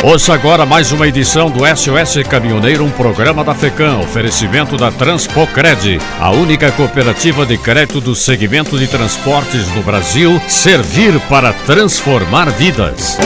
Ouça agora mais uma edição do SOS Caminhoneiro, um programa da FECAM, oferecimento da Transpocred, a única cooperativa de crédito do segmento de transportes no Brasil, servir para transformar vidas.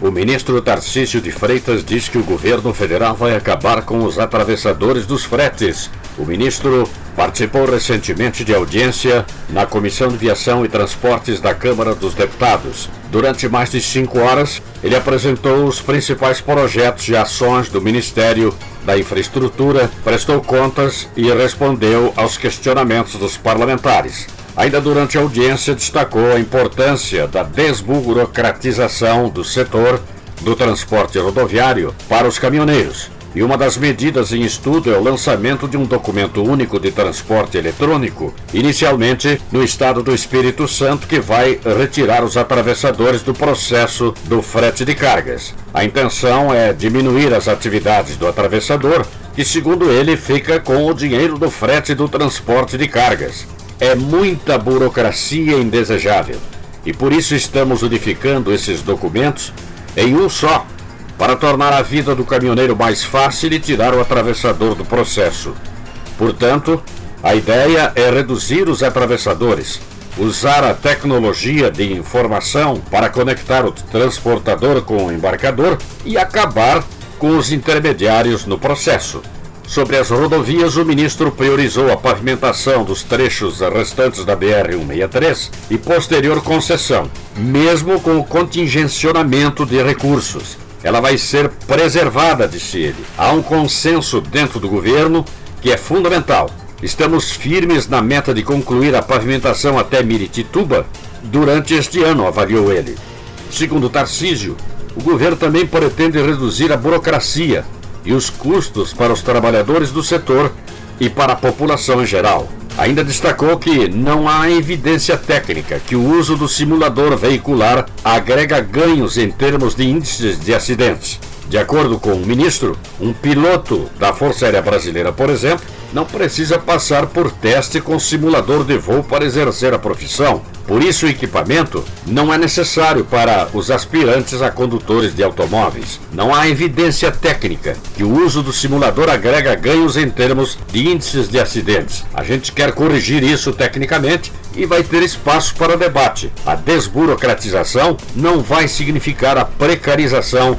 O ministro Tarcísio de Freitas diz que o governo federal vai acabar com os atravessadores dos fretes. O ministro participou recentemente de audiência na Comissão de Viação e Transportes da Câmara dos Deputados. Durante mais de cinco horas, ele apresentou os principais projetos e ações do Ministério da Infraestrutura, prestou contas e respondeu aos questionamentos dos parlamentares. Ainda durante a audiência, destacou a importância da desburocratização do setor do transporte rodoviário para os caminhoneiros e uma das medidas em estudo é o lançamento de um documento único de transporte eletrônico, inicialmente no estado do Espírito Santo, que vai retirar os atravessadores do processo do frete de cargas. A intenção é diminuir as atividades do atravessador, que, segundo ele, fica com o dinheiro do frete do transporte de cargas. É muita burocracia indesejável. E por isso estamos unificando esses documentos em um só para tornar a vida do caminhoneiro mais fácil e tirar o atravessador do processo. Portanto, a ideia é reduzir os atravessadores, usar a tecnologia de informação para conectar o transportador com o embarcador e acabar com os intermediários no processo. Sobre as rodovias, o ministro priorizou a pavimentação dos trechos restantes da BR-163 e posterior concessão, mesmo com o contingencionamento de recursos ela vai ser preservada, disse ele. Há um consenso dentro do governo que é fundamental. Estamos firmes na meta de concluir a pavimentação até Miritituba durante este ano, avaliou ele. Segundo Tarcísio, o governo também pretende reduzir a burocracia e os custos para os trabalhadores do setor e para a população em geral. Ainda destacou que não há evidência técnica que o uso do simulador veicular agrega ganhos em termos de índices de acidentes. De acordo com o ministro, um piloto da Força Aérea Brasileira, por exemplo, não precisa passar por teste com simulador de voo para exercer a profissão. Por isso, o equipamento não é necessário para os aspirantes a condutores de automóveis. Não há evidência técnica que o uso do simulador agrega ganhos em termos de índices de acidentes. A gente quer corrigir isso tecnicamente e vai ter espaço para debate. A desburocratização não vai significar a precarização